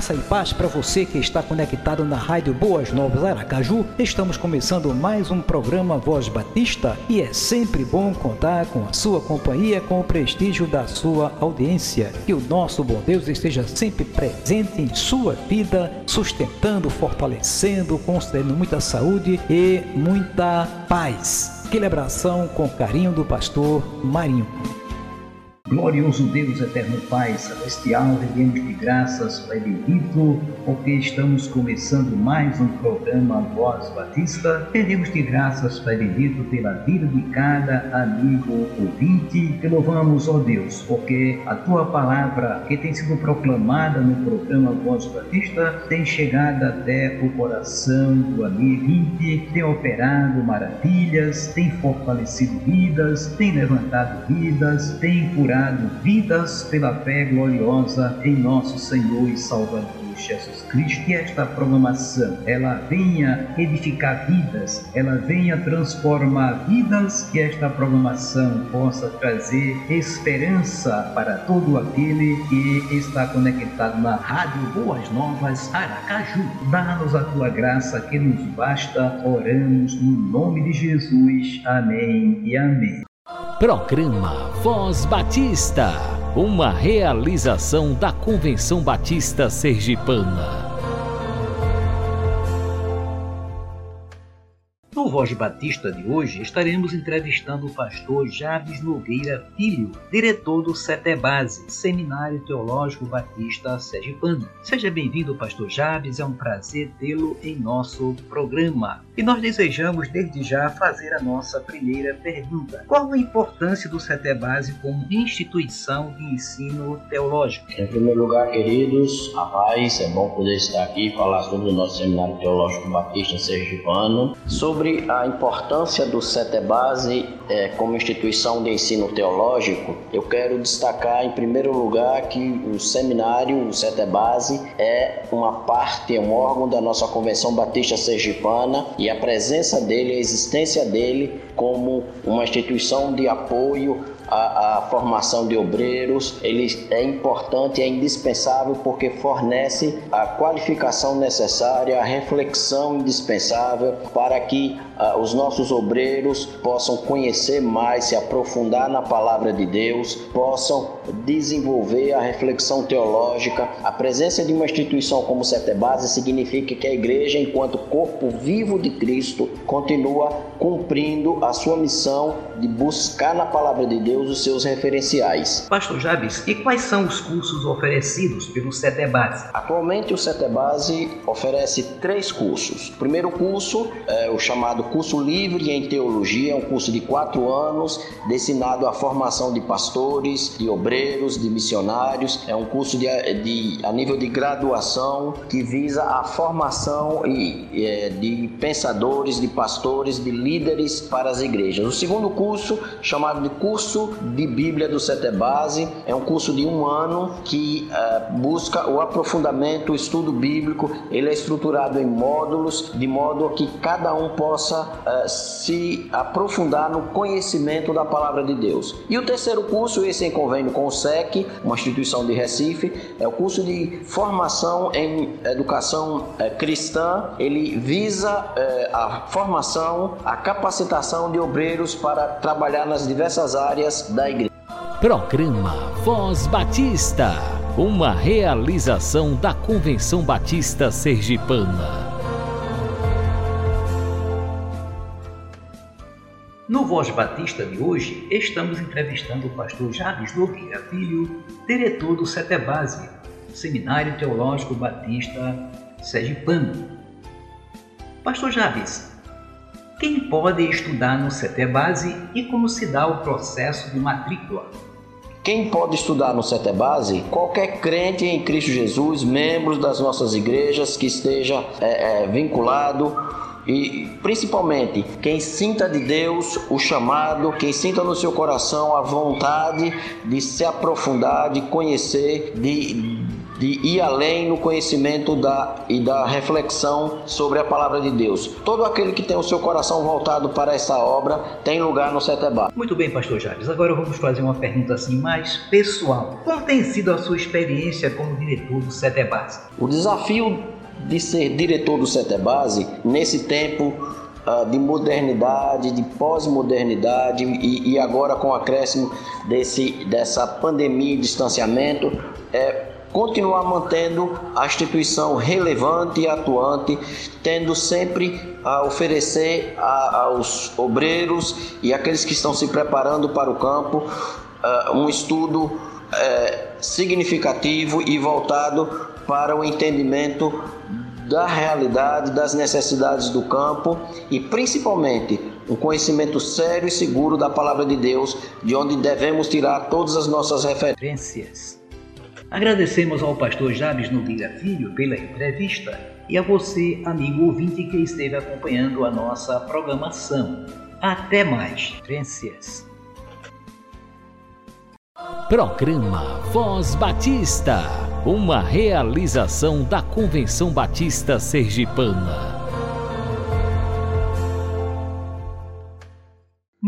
Graça e paz para você que está conectado na Rádio Boas Novas Aracaju. Estamos começando mais um programa Voz Batista e é sempre bom contar com a sua companhia, com o prestígio da sua audiência. Que o nosso bom Deus esteja sempre presente em sua vida, sustentando, fortalecendo, concedendo muita saúde e muita paz. Aquele abração com carinho do pastor Marinho. Glorioso Deus, eterno Pai celestial, rendemos de graças, Pai bendito, porque estamos começando mais um programa Voz Batista. Rendemos de graças, Pai bendito, pela vida de cada amigo ouvinte. Te louvamos, ó Deus, porque a Tua palavra que tem sido proclamada no programa Voz Batista tem chegado até o coração do amigo ouvinte, tem operado maravilhas, tem fortalecido vidas, tem levantado vidas, tem curado vidas pela fé gloriosa em nosso Senhor e Salvador. Jesus Cristo, que esta programação ela venha edificar vidas, ela venha transformar vidas, que esta programação possa trazer esperança para todo aquele que está conectado na Rádio Boas Novas Aracaju. Dá-nos a tua graça que nos basta, oramos no nome de Jesus. Amém e amém. Programa Voz Batista, uma realização da Convenção Batista Sergipana. Voz Batista de hoje estaremos entrevistando o pastor Javes Nogueira Filho, diretor do CETEBASE, Seminário Teológico Batista Sergipano. Seja bem-vindo, pastor Javes, é um prazer tê-lo em nosso programa. E nós desejamos desde já fazer a nossa primeira pergunta. Qual a importância do CETEBASE como instituição de ensino teológico? Em primeiro lugar, queridos, a paz, é bom poder estar aqui e falar sobre o nosso Seminário Teológico Batista Sergipano, sobre a importância do CETEBASE é, como instituição de ensino teológico, eu quero destacar em primeiro lugar que o seminário, o CETEBASE, é uma parte, é um órgão da nossa Convenção Batista Sergipana e a presença dele, a existência dele como uma instituição de apoio a, a, formação de obreiros, ele é importante, é indispensável porque fornece a qualificação necessária, a reflexão indispensável para que uh, os nossos obreiros possam conhecer mais, se aprofundar na palavra de Deus, possam desenvolver a reflexão teológica. A presença de uma instituição como Setebase significa que a igreja, enquanto corpo vivo de Cristo, continua cumprindo a sua missão de buscar na palavra de Deus os seus referenciais. Pastor Jabes, e quais são os cursos oferecidos pelo Setebase? Atualmente o Setebase oferece três cursos. O primeiro curso é o chamado curso livre em teologia, é um curso de quatro anos destinado à formação de pastores, de obreiros, de missionários. É um curso de, de a nível de graduação que visa a formação e, é, de pensadores, de pastores, de líderes para as igrejas. O segundo curso, chamado de curso de Bíblia do Setebase, é um curso de um ano que uh, busca o aprofundamento, o estudo bíblico. Ele é estruturado em módulos, de modo que cada um possa uh, se aprofundar no conhecimento da palavra de Deus. E o terceiro curso, esse em convênio com o SEC, uma instituição de Recife, é o curso de formação em educação uh, cristã. Ele visa a formação, a capacitação de obreiros para trabalhar nas diversas áreas da igreja. Programa Voz Batista, uma realização da Convenção Batista Sergipana. No Voz Batista de hoje, estamos entrevistando o pastor Javes Nogueira Filho, diretor do CETEBASE, Seminário Teológico Batista Sergipano. Pastor Javes, Quem pode estudar no CETEBASE e como se dá o processo de matrícula? Quem pode estudar no CETEBASE? Qualquer crente em Cristo Jesus, membros das nossas igrejas que esteja é, é, vinculado e principalmente quem sinta de Deus o chamado, quem sinta no seu coração a vontade de se aprofundar, de conhecer, de, de ir além no conhecimento da, e da reflexão sobre a palavra de Deus. Todo aquele que tem o seu coração voltado para essa obra tem lugar no Setebá. Muito bem, pastor Javes. Agora vamos fazer uma pergunta assim mais pessoal. Como tem sido a sua experiência como diretor do Setebá? O desafio de ser diretor do Setebase nesse tempo uh, de modernidade, de pós-modernidade e, e, agora com o acréscimo desse, dessa pandemia e distanciamento, é continuar mantendo a instituição relevante e atuante, tendo sempre a oferecer a, aos obreiros e aqueles que estão se preparando para o campo uh, um estudo uh, significativo e voltado para o entendimento da realidade, das necessidades do campo e principalmente um conhecimento sério e seguro da palavra de Deus, de onde devemos tirar todas as nossas referências. Agradecemos ao pastor Jabes Nogueira Filho pela entrevista e a você, amigo ouvinte, que esteve acompanhando a nossa programação. Até mais. Referências. Programa Voz Batista uma realização da Convenção Batista Sergipana.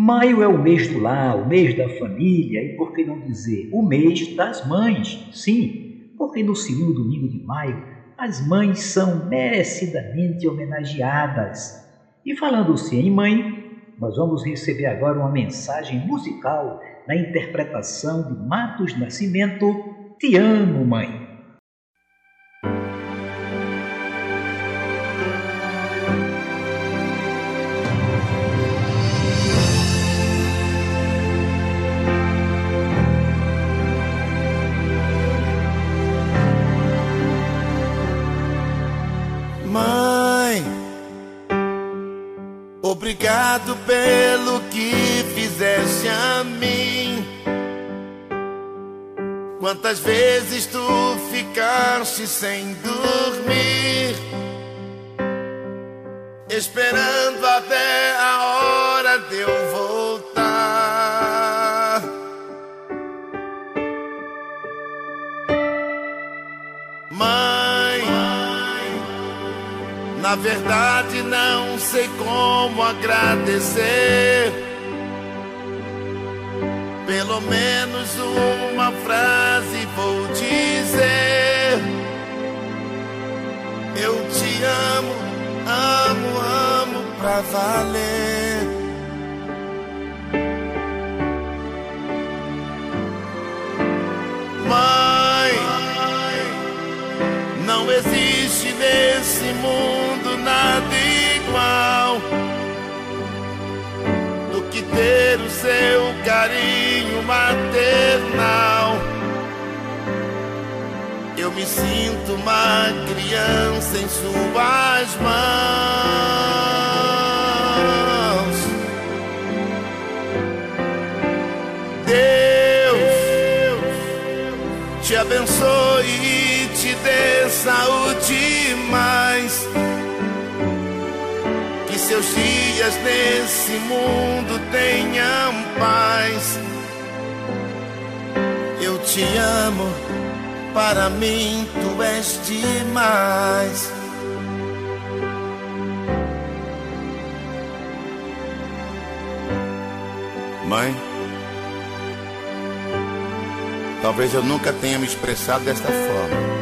Maio é o mês do lar, o mês da família e, por que não dizer, o mês das mães. Sim, porque no segundo domingo de maio as mães são merecidamente homenageadas. E falando-se em mãe, nós vamos receber agora uma mensagem musical na interpretação de Matos Nascimento te amo, mãe. Mãe, obrigado pelo que fizeste a mim. Quantas vezes tu ficaste sem dormir, esperando até a hora de eu voltar. Mãe, na verdade não sei como agradecer pelo menos uma frase vou dizer. Eu te amo, amo, amo pra valer. Mãe, não existe nesse mundo seu carinho maternal. Eu me sinto uma criança em suas mãos. Deus te abençoe e te dê saúde seus dias nesse mundo tenham paz. Eu te amo, para mim tu és demais. Mãe, talvez eu nunca tenha me expressado desta forma.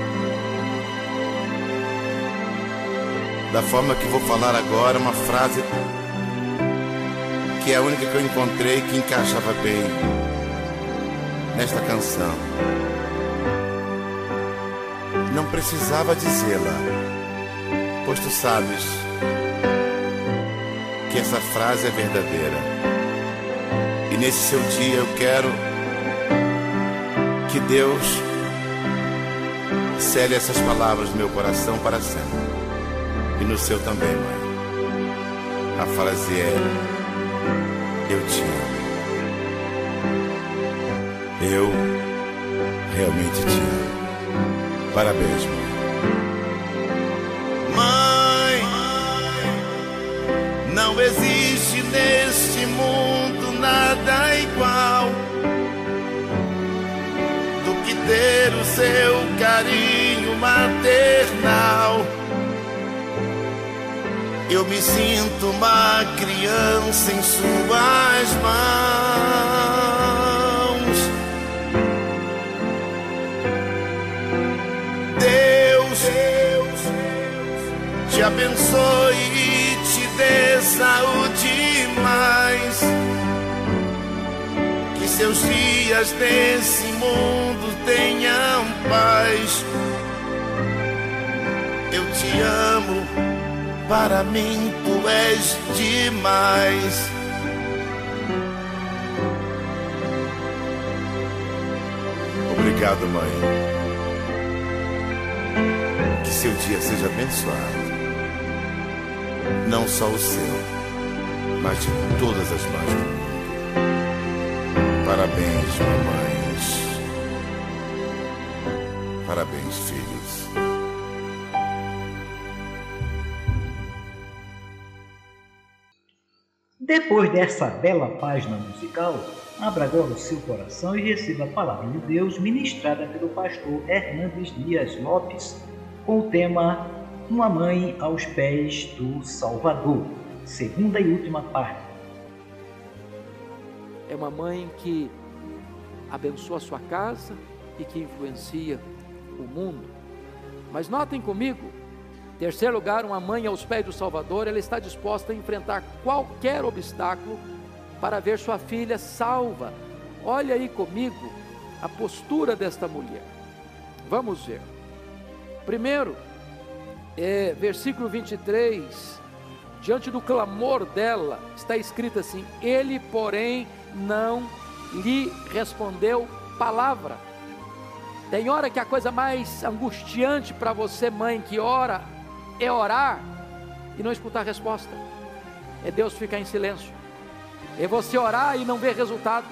Da forma que vou falar agora, uma frase que é a única que eu encontrei que encaixava bem nesta canção. Não precisava dizê-la, pois tu sabes que essa frase é verdadeira. E nesse seu dia eu quero que Deus cele essas palavras no meu coração para sempre e no seu também, mãe. A frase é: Eu te amo. Eu realmente te amo. Parabéns, mãe. Mãe, não existe neste mundo nada igual do que ter o seu carinho maternal. Eu me sinto uma criança em suas mãos. Deus, Deus te abençoe e te dê saúde mais. Que seus dias nesse mundo tenham paz. Eu te amo para mim tu és demais. Obrigado, mãe. Que seu dia seja abençoado. Não só o seu, mas de todas as mães do mundo. Parabéns, mamães. Parabéns, filhos. Depois dessa bela página musical, abra agora o seu coração e receba a palavra de Deus ministrada pelo pastor Hernandes Dias Lopes, com o tema Uma Mãe aos Pés do Salvador, segunda e última parte. É uma mãe que abençoa a sua casa e que influencia o mundo. Mas notem comigo Terceiro lugar, uma mãe aos pés do Salvador, ela está disposta a enfrentar qualquer obstáculo para ver sua filha salva. Olha aí comigo a postura desta mulher. Vamos ver. Primeiro, é, versículo 23, diante do clamor dela, está escrito assim: Ele, porém, não lhe respondeu palavra. Tem hora que a coisa mais angustiante para você, mãe, que ora, é orar e não escutar resposta, é Deus ficar em silêncio, é você orar e não ver resultado,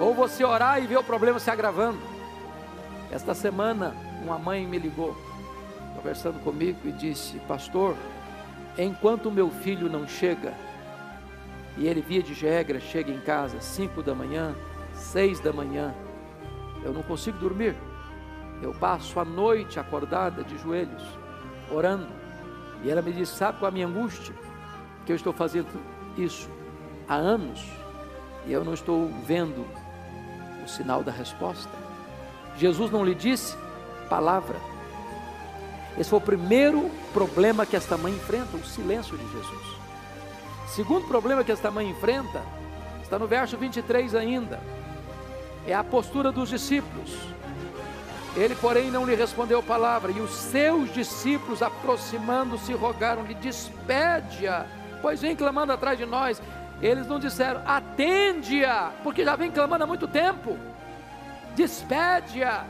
ou você orar e ver o problema se agravando. Esta semana, uma mãe me ligou, conversando comigo, e disse: Pastor, enquanto meu filho não chega, e ele via de regra chega em casa cinco da manhã, seis da manhã, eu não consigo dormir. Eu passo a noite acordada de joelhos orando. E ela me disse: Sabe qual a minha angústia? Que eu estou fazendo isso há anos e eu não estou vendo o sinal da resposta. Jesus não lhe disse palavra. Esse foi o primeiro problema que esta mãe enfrenta, o silêncio de Jesus. Segundo problema que esta mãe enfrenta, está no verso 23 ainda, é a postura dos discípulos. Ele, porém, não lhe respondeu palavra, e os seus discípulos, aproximando-se, rogaram-lhe: despede-a, pois vem clamando atrás de nós. Eles não disseram: atende-a, porque já vem clamando há muito tempo. Despede-a,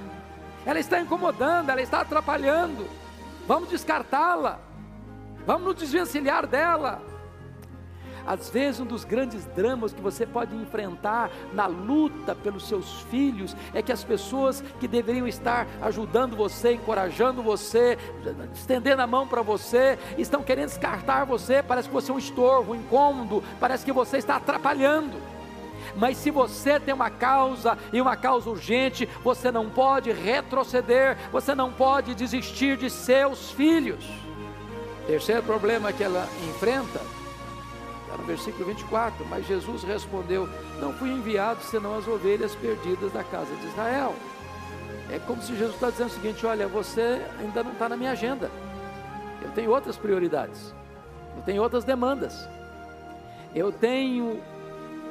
ela está incomodando, ela está atrapalhando. Vamos descartá-la, vamos nos desvencilhar dela. Às vezes, um dos grandes dramas que você pode enfrentar na luta pelos seus filhos é que as pessoas que deveriam estar ajudando você, encorajando você, estendendo a mão para você, estão querendo descartar você. Parece que você é um estorvo, um incômodo, parece que você está atrapalhando. Mas se você tem uma causa e uma causa urgente, você não pode retroceder, você não pode desistir de seus filhos. Terceiro problema que ela enfrenta no versículo 24. Mas Jesus respondeu: Não fui enviado senão as ovelhas perdidas da casa de Israel. É como se Jesus está dizendo o seguinte: Olha, você ainda não está na minha agenda. Eu tenho outras prioridades. Eu tenho outras demandas. Eu tenho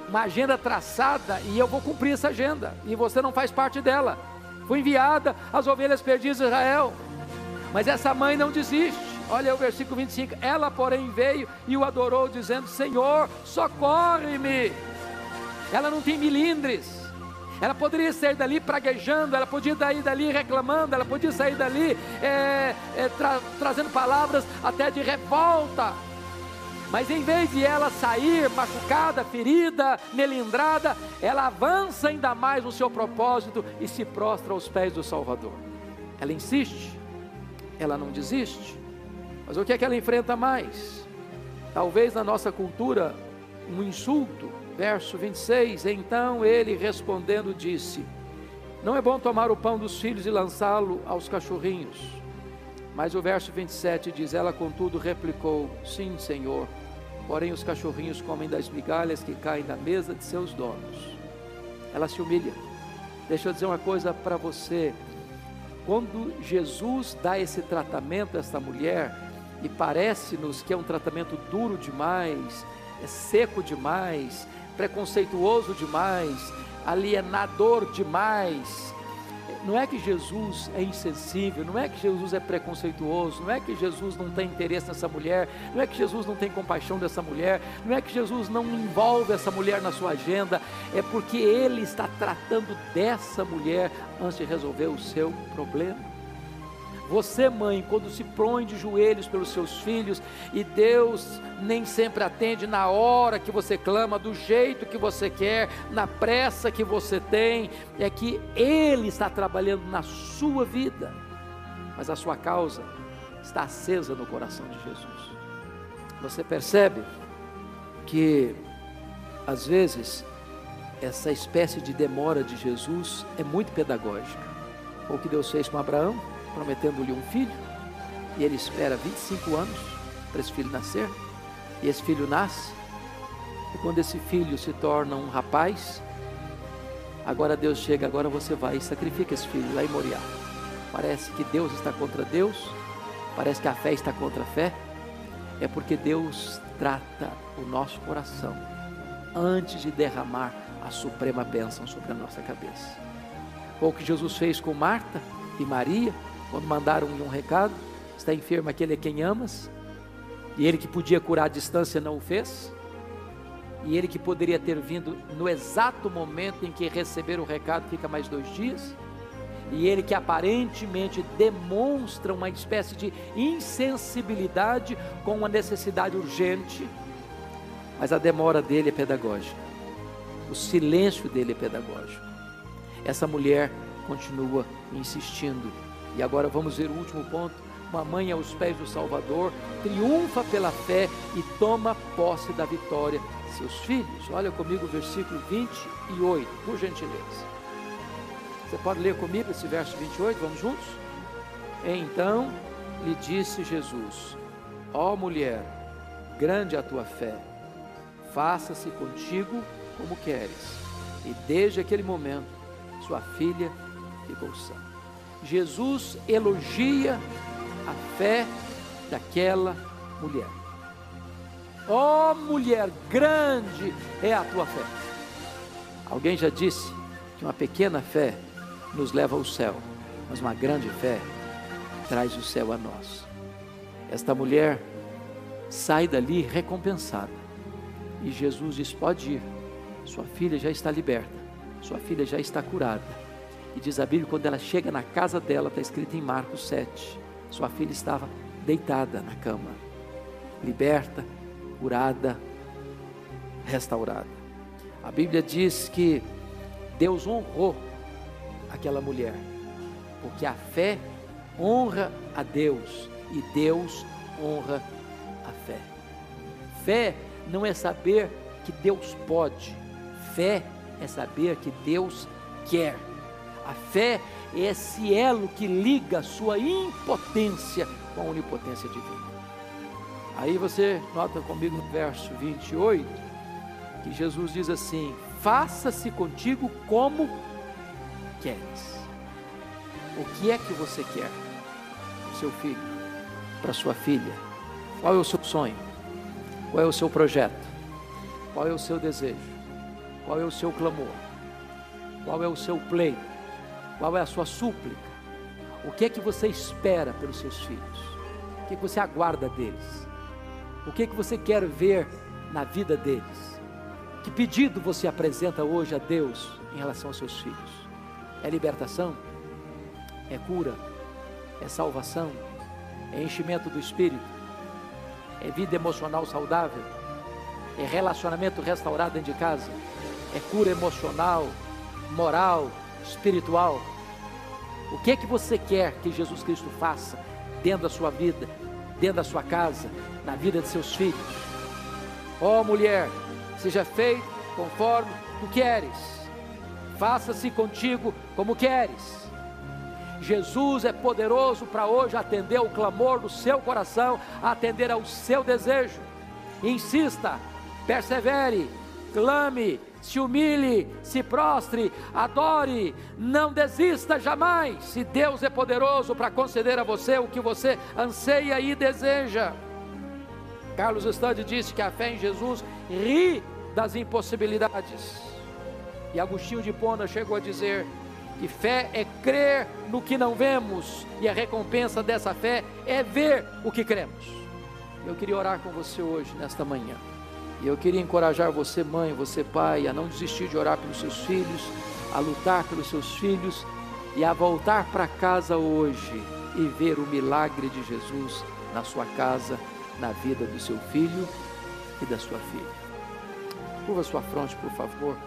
uma agenda traçada e eu vou cumprir essa agenda. E você não faz parte dela. Fui enviada às ovelhas perdidas de Israel. Mas essa mãe não desiste. Olha o versículo 25: Ela, porém, veio e o adorou, dizendo: Senhor, socorre-me. Ela não tem milindres. Ela poderia sair dali praguejando, ela podia sair dali reclamando, ela podia sair dali é, é, tra trazendo palavras até de revolta. Mas em vez de ela sair machucada, ferida, melindrada, ela avança ainda mais no seu propósito e se prostra aos pés do Salvador. Ela insiste, ela não desiste. Mas o que é que ela enfrenta mais? Talvez na nossa cultura, um insulto. Verso 26: Então ele respondendo disse: Não é bom tomar o pão dos filhos e lançá-lo aos cachorrinhos. Mas o verso 27 diz: Ela, contudo, replicou: Sim, Senhor. Porém, os cachorrinhos comem das migalhas que caem da mesa de seus donos. Ela se humilha. Deixa eu dizer uma coisa para você. Quando Jesus dá esse tratamento a esta mulher, e parece-nos que é um tratamento duro demais, é seco demais, preconceituoso demais, alienador demais, não é que Jesus é insensível, não é que Jesus é preconceituoso, não é que Jesus não tem interesse nessa mulher, não é que Jesus não tem compaixão dessa mulher, não é que Jesus não envolve essa mulher na sua agenda, é porque Ele está tratando dessa mulher antes de resolver o seu problema. Você, mãe, quando se põe de joelhos pelos seus filhos e Deus nem sempre atende na hora que você clama, do jeito que você quer, na pressa que você tem, é que Ele está trabalhando na sua vida, mas a sua causa está acesa no coração de Jesus. Você percebe que, às vezes, essa espécie de demora de Jesus é muito pedagógica. O que Deus fez com Abraão, prometendo-lhe um filho, e ele espera 25 anos para esse filho nascer, e esse filho nasce, e quando esse filho se torna um rapaz, agora Deus chega, agora você vai e sacrifica esse filho lá em Moriá. Parece que Deus está contra Deus, parece que a fé está contra a fé, é porque Deus trata o nosso coração antes de derramar a suprema bênção sobre a nossa cabeça. Foi o que Jesus fez com Marta e Maria, quando mandaram um recado: está enfermo aquele a quem amas, e ele que podia curar à distância não o fez, e ele que poderia ter vindo no exato momento em que receber o recado, fica mais dois dias, e ele que aparentemente demonstra uma espécie de insensibilidade com uma necessidade urgente, mas a demora dele é pedagógica, o silêncio dele é pedagógico. Essa mulher continua insistindo e agora vamos ver o último ponto. Uma mãe aos pés do Salvador triunfa pela fé e toma posse da vitória. Seus filhos, olha comigo o versículo 28, por gentileza. Você pode ler comigo esse verso 28? Vamos juntos? Então lhe disse Jesus: Ó mulher, grande a tua fé, faça-se contigo como queres. E desde aquele momento, sua filha ficou sã. Jesus elogia a fé daquela mulher. Ó oh, mulher, grande é a tua fé. Alguém já disse que uma pequena fé nos leva ao céu, mas uma grande fé traz o céu a nós. Esta mulher sai dali recompensada. E Jesus diz: Pode ir, sua filha já está liberta, sua filha já está curada e diz a Bíblia, quando ela chega na casa dela, está escrito em Marcos 7, sua filha estava deitada na cama, liberta, curada, restaurada. A Bíblia diz que Deus honrou aquela mulher, porque a fé honra a Deus e Deus honra a fé. Fé não é saber que Deus pode, fé é saber que Deus quer. A fé é esse elo que liga a sua impotência com a onipotência divina. Aí você nota comigo no verso 28 que Jesus diz assim: Faça-se contigo como queres. O que é que você quer? Para seu filho, para sua filha. Qual é o seu sonho? Qual é o seu projeto? Qual é o seu desejo? Qual é o seu clamor? Qual é o seu pleito? Qual é a sua súplica? O que é que você espera pelos seus filhos? O que, é que você aguarda deles? O que é que você quer ver na vida deles? Que pedido você apresenta hoje a Deus em relação aos seus filhos? É libertação? É cura? É salvação? É enchimento do espírito? é vida emocional saudável, é relacionamento restaurado dentro de casa, é cura emocional, moral, espiritual. O que é que você quer que Jesus Cristo faça dentro da sua vida, dentro da sua casa, na vida de seus filhos? Ó oh, mulher, seja feito conforme tu queres. Faça-se contigo como queres. Jesus é poderoso para hoje atender o clamor do seu coração, atender ao seu desejo. Insista, persevere, clame, se humilhe, se prostre, adore, não desista jamais. Se Deus é poderoso para conceder a você o que você anseia e deseja. Carlos Stade disse que a fé em Jesus ri das impossibilidades. E Agostinho de Pona chegou a dizer que fé é crer no que não vemos, e a recompensa dessa fé é ver o que cremos. Eu queria orar com você hoje, nesta manhã. E eu queria encorajar você, mãe, você, pai, a não desistir de orar pelos seus filhos, a lutar pelos seus filhos e a voltar para casa hoje e ver o milagre de Jesus na sua casa, na vida do seu filho e da sua filha. Curva sua fronte, por favor.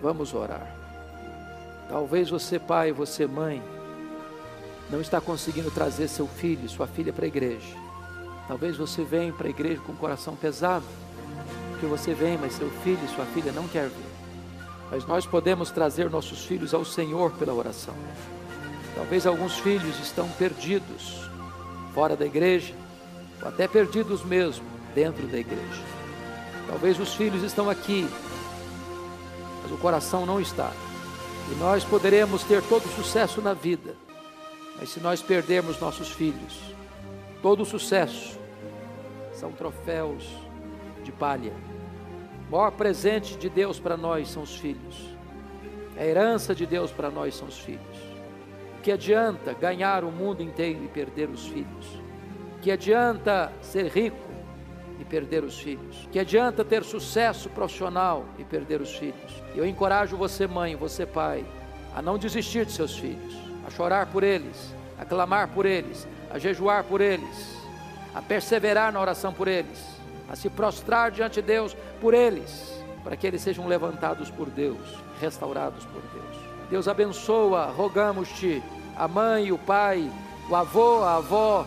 Vamos orar. Talvez você, pai, você, mãe, não está conseguindo trazer seu filho, sua filha para a igreja. Talvez você venha para a igreja com o coração pesado, porque você vem, mas seu filho e sua filha não quer vir. Mas nós podemos trazer nossos filhos ao Senhor pela oração. Talvez alguns filhos estão perdidos fora da igreja, ou até perdidos mesmo dentro da igreja. Talvez os filhos estão aqui, mas o coração não está. E nós poderemos ter todo sucesso na vida, mas se nós perdermos nossos filhos, todo sucesso são troféus de palha. O maior presente de Deus para nós são os filhos. A herança de Deus para nós são os filhos. O que adianta ganhar o mundo inteiro e perder os filhos? O que adianta ser rico e perder os filhos? O que adianta ter sucesso profissional e perder os filhos? Eu encorajo você, mãe, você, pai, a não desistir de seus filhos, a chorar por eles, a clamar por eles, a jejuar por eles, a perseverar na oração por eles, a se prostrar diante de Deus por eles, para que eles sejam levantados por Deus, restaurados por Deus. Deus abençoa, rogamos-te, a mãe, o pai, o avô, a avó,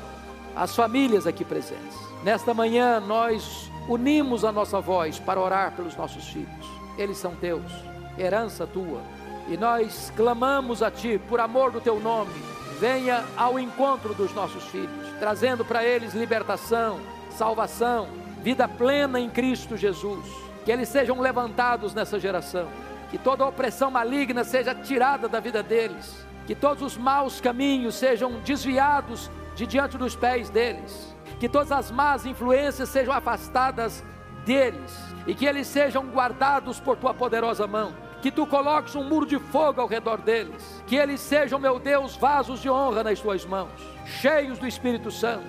as famílias aqui presentes. Nesta manhã nós unimos a nossa voz para orar pelos nossos filhos. Eles são teus, herança tua. E nós clamamos a Ti, por amor do Teu nome, venha ao encontro dos nossos filhos, trazendo para eles libertação, salvação, vida plena em Cristo Jesus. Que eles sejam levantados nessa geração, que toda opressão maligna seja tirada da vida deles, que todos os maus caminhos sejam desviados de diante dos pés deles, que todas as más influências sejam afastadas deles e que eles sejam guardados por tua poderosa mão. Que tu coloques um muro de fogo ao redor deles, que eles sejam, meu Deus, vasos de honra nas tuas mãos, cheios do Espírito Santo,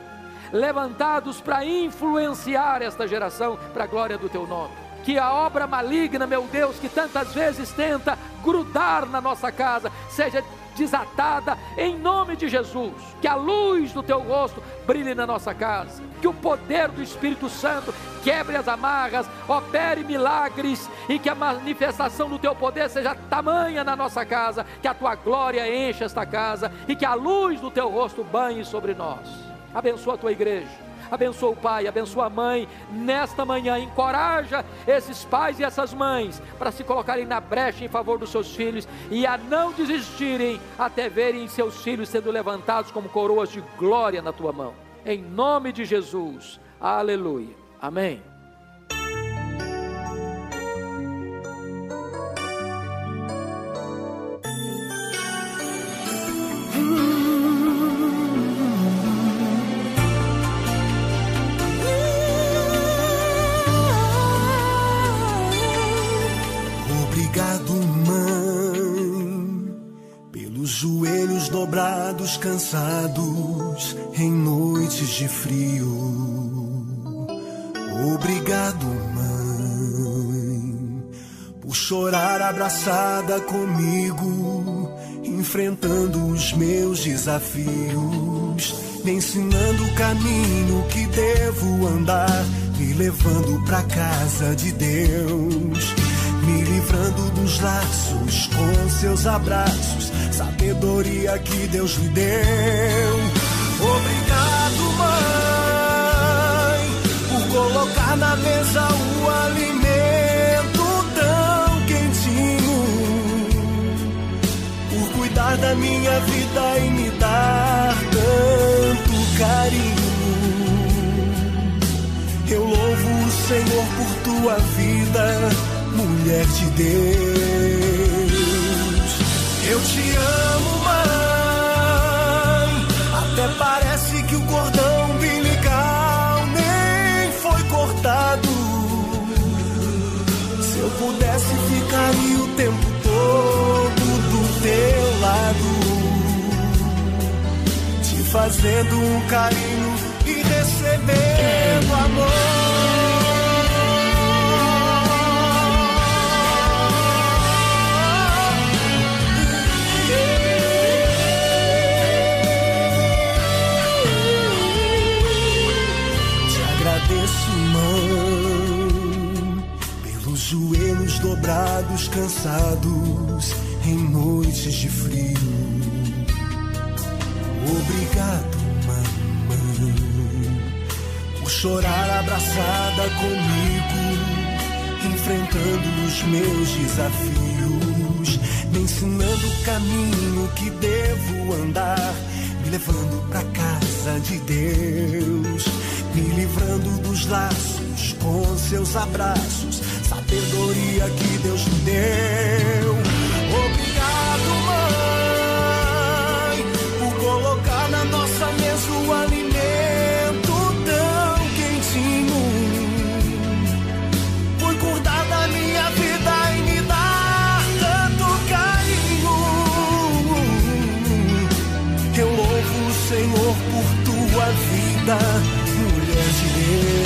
levantados para influenciar esta geração para a glória do teu nome. Que a obra maligna, meu Deus, que tantas vezes tenta grudar na nossa casa, seja desatada em nome de Jesus. Que a luz do teu rosto brilhe na nossa casa. Que o poder do Espírito Santo quebre as amarras, opere milagres e que a manifestação do teu poder seja tamanha na nossa casa. Que a tua glória encha esta casa e que a luz do teu rosto banhe sobre nós. Abençoa a tua igreja abençoa o pai, abençoa a mãe, nesta manhã, encoraja esses pais e essas mães para se colocarem na brecha em favor dos seus filhos e a não desistirem até verem seus filhos sendo levantados como coroas de glória na tua mão. Em nome de Jesus, aleluia, amém. Frio. Obrigado, mãe, por chorar abraçada comigo, enfrentando os meus desafios. me ensinando o caminho que devo andar, me levando pra casa de Deus, me livrando dos laços com seus abraços, sabedoria que Deus lhe deu. Obrigado, mãe, por colocar na mesa o alimento tão quentinho, por cuidar da minha vida e me dar tanto carinho. Eu louvo o Senhor por tua vida, mulher de Deus. Eu te amo, parece que o cordão umbilical nem foi cortado. Se eu pudesse, ficaria o tempo todo do teu lado, te fazendo um carinho e recebendo amor. Comigo, enfrentando os meus desafios, me ensinando o caminho que devo andar, me levando pra casa de Deus, me livrando dos laços com seus abraços, sabedoria que Deus me deu. Vida, mulher de Deus.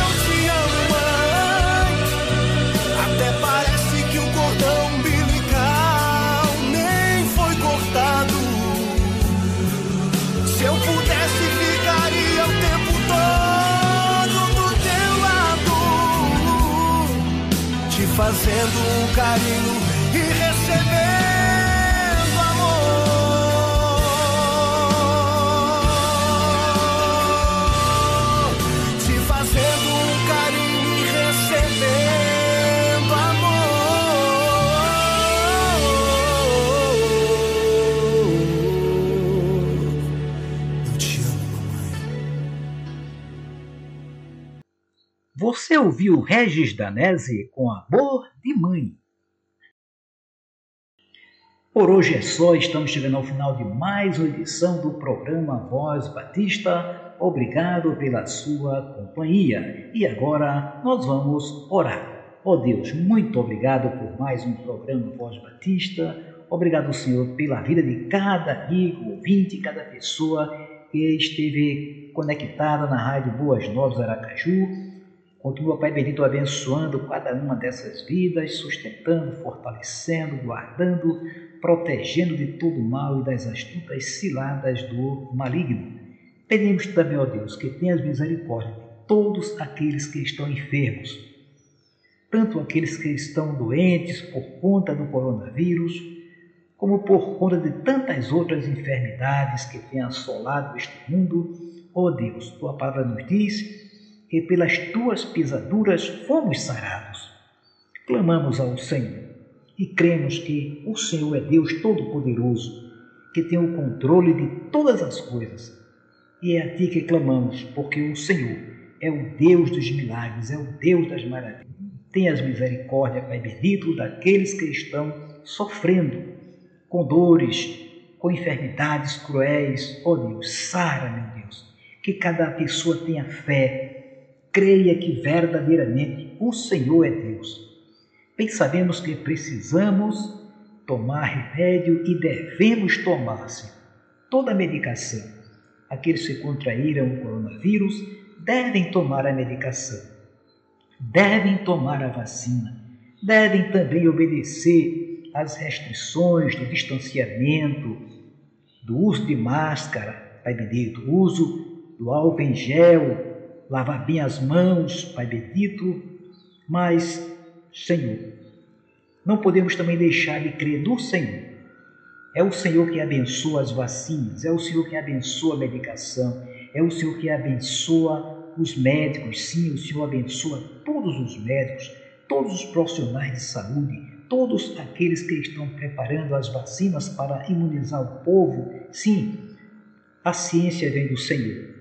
Eu te amo, mãe. Até parece que o cordão umbilical nem foi cortado. Se eu pudesse, ficaria o tempo todo do teu lado, te fazendo um carinho Você ouviu Regis Danese com Amor de Mãe. Por hoje é só, estamos chegando ao final de mais uma edição do programa Voz Batista. Obrigado pela sua companhia. E agora nós vamos orar. Ó Deus, muito obrigado por mais um programa Voz Batista. Obrigado, Senhor, pela vida de cada amigo, ouvinte, cada pessoa que esteve conectada na Rádio Boas Novas Aracaju. Continua, Pai bendito, abençoando cada uma dessas vidas, sustentando, fortalecendo, guardando, protegendo de todo mal e das astutas ciladas do maligno. Pedimos também, ó Deus, que tenhas misericórdia de todos aqueles que estão enfermos, tanto aqueles que estão doentes por conta do coronavírus, como por conta de tantas outras enfermidades que têm assolado este mundo. Ó Deus, tua palavra nos diz que pelas tuas pisaduras fomos sarados. Clamamos ao Senhor e cremos que o Senhor é Deus Todo-Poderoso, que tem o controle de todas as coisas. E é a Ti que clamamos, porque o Senhor é o Deus dos milagres, é o Deus das maravilhas. Tenhas misericórdia, Pai bendito, daqueles que estão sofrendo com dores, com enfermidades cruéis. Ó oh Deus, sara, meu Deus, que cada pessoa tenha fé, creia que verdadeiramente o Senhor é Deus. Bem sabemos que precisamos tomar remédio e devemos tomar-se toda a medicação. Aqueles que contraíram o coronavírus devem tomar a medicação, devem tomar a vacina, devem também obedecer às restrições do distanciamento do uso de máscara, Pai bendito, uso do álcool em gel, lavar bem as mãos, Pai bendito, mas, Senhor, não podemos também deixar de crer no Senhor. É o Senhor que abençoa as vacinas, é o Senhor que abençoa a medicação, é o Senhor que abençoa os médicos, sim, o Senhor abençoa todos os médicos, todos os profissionais de saúde, todos aqueles que estão preparando as vacinas para imunizar o povo. Sim, a ciência vem do Senhor.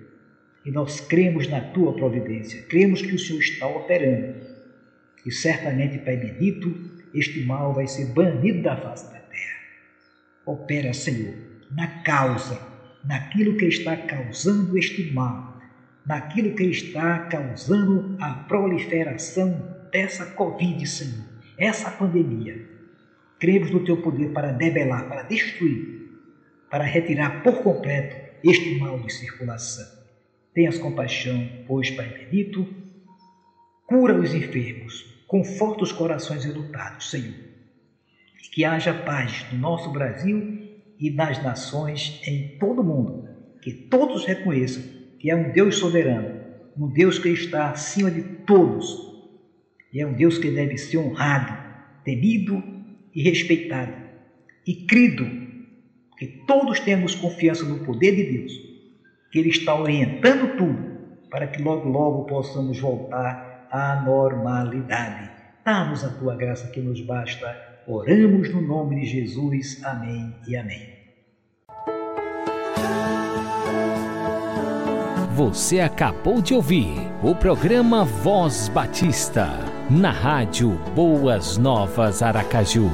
E nós cremos na tua providência, cremos que o Senhor está operando. E certamente, Pai bendito, este mal vai ser banido da face da terra. Opera, Senhor, na causa, naquilo que está causando este mal, naquilo que está causando a proliferação dessa Covid, Senhor, essa pandemia. Cremos no teu poder para debelar, para destruir, para retirar por completo este mal de circulação. Tenhas compaixão, pois, Pai bendito, cura os enfermos, conforta os corações enlutados, Senhor. E que haja paz no nosso Brasil e nas nações em todo o mundo. Que todos reconheçam que é um Deus soberano, um Deus que está acima de todos e é um Deus que deve ser honrado, temido e respeitado. E crido, que todos temos confiança no poder de Deus, que Ele está orientando tudo para que logo, logo possamos voltar à normalidade. Dá-nos a tua graça que nos basta. Oramos no nome de Jesus. Amém e amém. Você acabou de ouvir o programa Voz Batista na Rádio Boas Novas Aracaju.